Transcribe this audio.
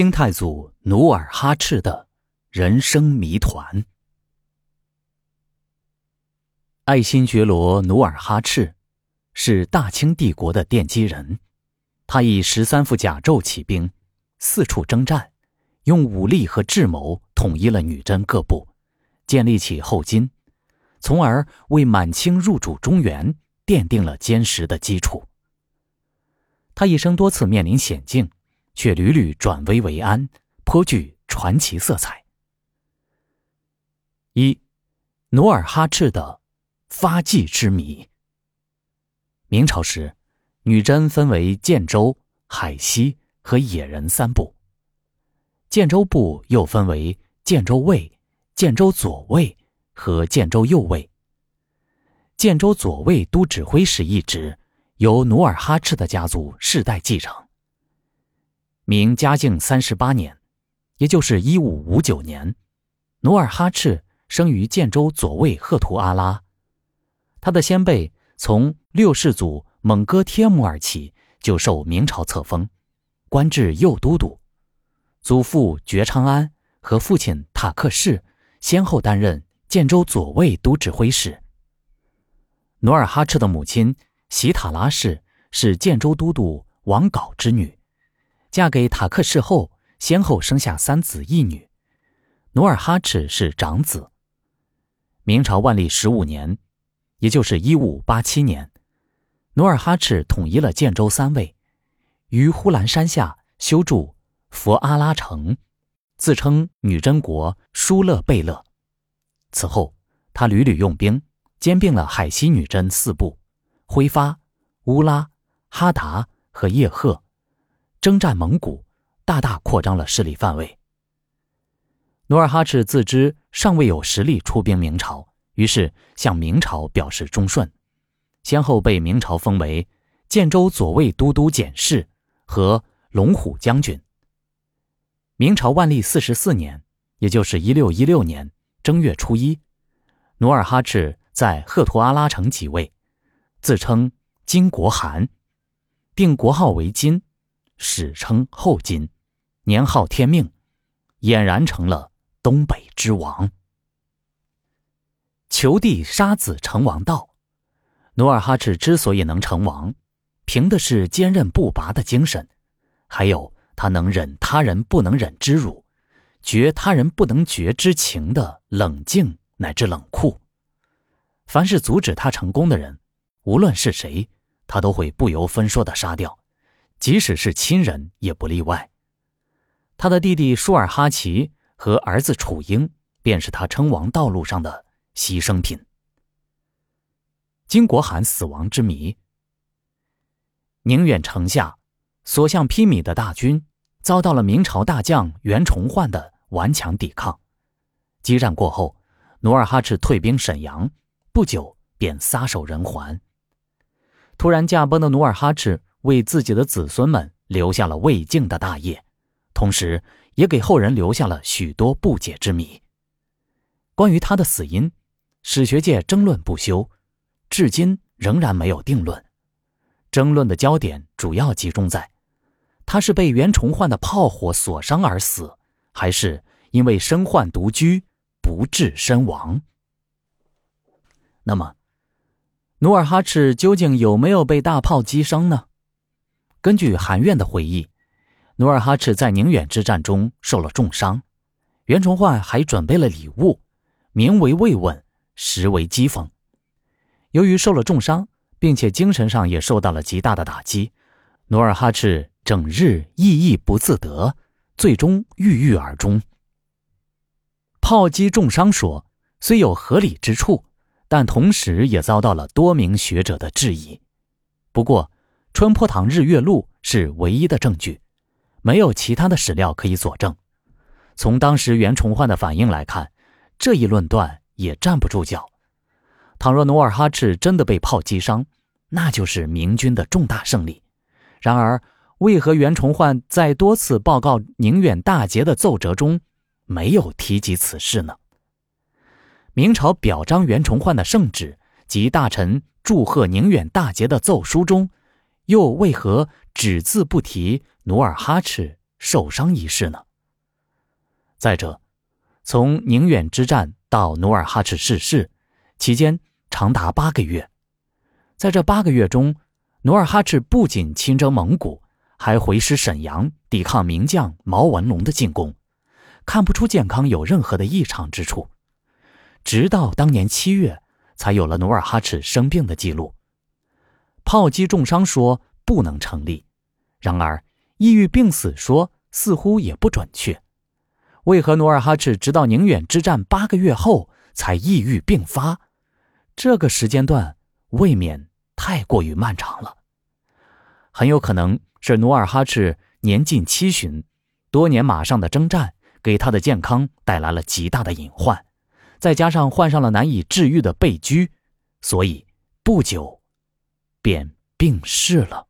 清太祖努尔哈赤的人生谜团。爱新觉罗努尔哈赤是大清帝国的奠基人，他以十三副甲胄起兵，四处征战，用武力和智谋统一了女真各部，建立起后金，从而为满清入主中原奠定了坚实的基础。他一生多次面临险境。却屡屡转危为安，颇具传奇色彩。一，努尔哈赤的发迹之谜。明朝时，女真分为建州、海西和野人三部。建州部又分为建州卫、建州左卫和建州右卫。建州左卫都指挥使一职由努尔哈赤的家族世代继承。明嘉靖三十八年，也就是一五五九年，努尔哈赤生于建州左卫赫图阿拉。他的先辈从六世祖蒙哥帖木儿起就受明朝册封，官至右都督。祖父觉昌安和父亲塔克世先后担任建州左卫都指挥使。努尔哈赤的母亲喜塔拉氏是建州都督王杲之女。嫁给塔克世后，先后生下三子一女，努尔哈赤是长子。明朝万历十五年，也就是一五八七年，努尔哈赤统一了建州三卫，于呼兰山下修筑佛阿拉城，自称女真国舒勒贝勒。此后，他屡屡用兵，兼并了海西女真四部：辉发、乌拉、哈达和叶赫。征战蒙古，大大扩张了势力范围。努尔哈赤自知尚未有实力出兵明朝，于是向明朝表示忠顺，先后被明朝封为建州左卫都督检事和龙虎将军。明朝万历四十四年，也就是一六一六年正月初一，努尔哈赤在赫图阿拉城即位，自称金国汗，定国号为金。史称后金，年号天命，俨然成了东北之王。求帝杀子成王道，努尔哈赤之所以能成王，凭的是坚韧不拔的精神，还有他能忍他人不能忍之辱，绝他人不能绝之情的冷静乃至冷酷。凡是阻止他成功的人，无论是谁，他都会不由分说的杀掉。即使是亲人也不例外。他的弟弟舒尔哈齐和儿子楚英，便是他称王道路上的牺牲品。金国汗死亡之谜。宁远城下，所向披靡的大军，遭到了明朝大将袁崇焕的顽强抵抗。激战过后，努尔哈赤退兵沈阳，不久便撒手人寰。突然驾崩的努尔哈赤。为自己的子孙们留下了未竟的大业，同时也给后人留下了许多不解之谜。关于他的死因，史学界争论不休，至今仍然没有定论。争论的焦点主要集中在：他是被袁崇焕的炮火所伤而死，还是因为身患独居不治身亡？那么，努尔哈赤究竟有没有被大炮击伤呢？根据韩苑的回忆，努尔哈赤在宁远之战中受了重伤，袁崇焕还准备了礼物，名为慰问，实为讥讽。由于受了重伤，并且精神上也受到了极大的打击，努尔哈赤整日抑郁不自得，最终郁郁而终。炮击重伤说虽有合理之处，但同时也遭到了多名学者的质疑。不过，《春坡塘日月录》是唯一的证据，没有其他的史料可以佐证。从当时袁崇焕的反应来看，这一论断也站不住脚。倘若努尔哈赤真的被炮击伤，那就是明军的重大胜利。然而，为何袁崇焕在多次报告宁远大捷的奏折中没有提及此事呢？明朝表彰袁崇焕的圣旨及大臣祝贺宁远大捷的奏书中。又为何只字不提努尔哈赤受伤一事呢？再者，从宁远之战到努尔哈赤逝世，期间长达八个月，在这八个月中，努尔哈赤不仅亲征蒙古，还回师沈阳，抵抗名将毛文龙的进攻，看不出健康有任何的异常之处。直到当年七月，才有了努尔哈赤生病的记录。炮击重伤说不能成立，然而抑郁病死说似乎也不准确。为何努尔哈赤直到宁远之战八个月后才抑郁病发？这个时间段未免太过于漫长了。很有可能是努尔哈赤年近七旬，多年马上的征战给他的健康带来了极大的隐患。再加上患上了难以治愈的背疽，所以不久便病逝了。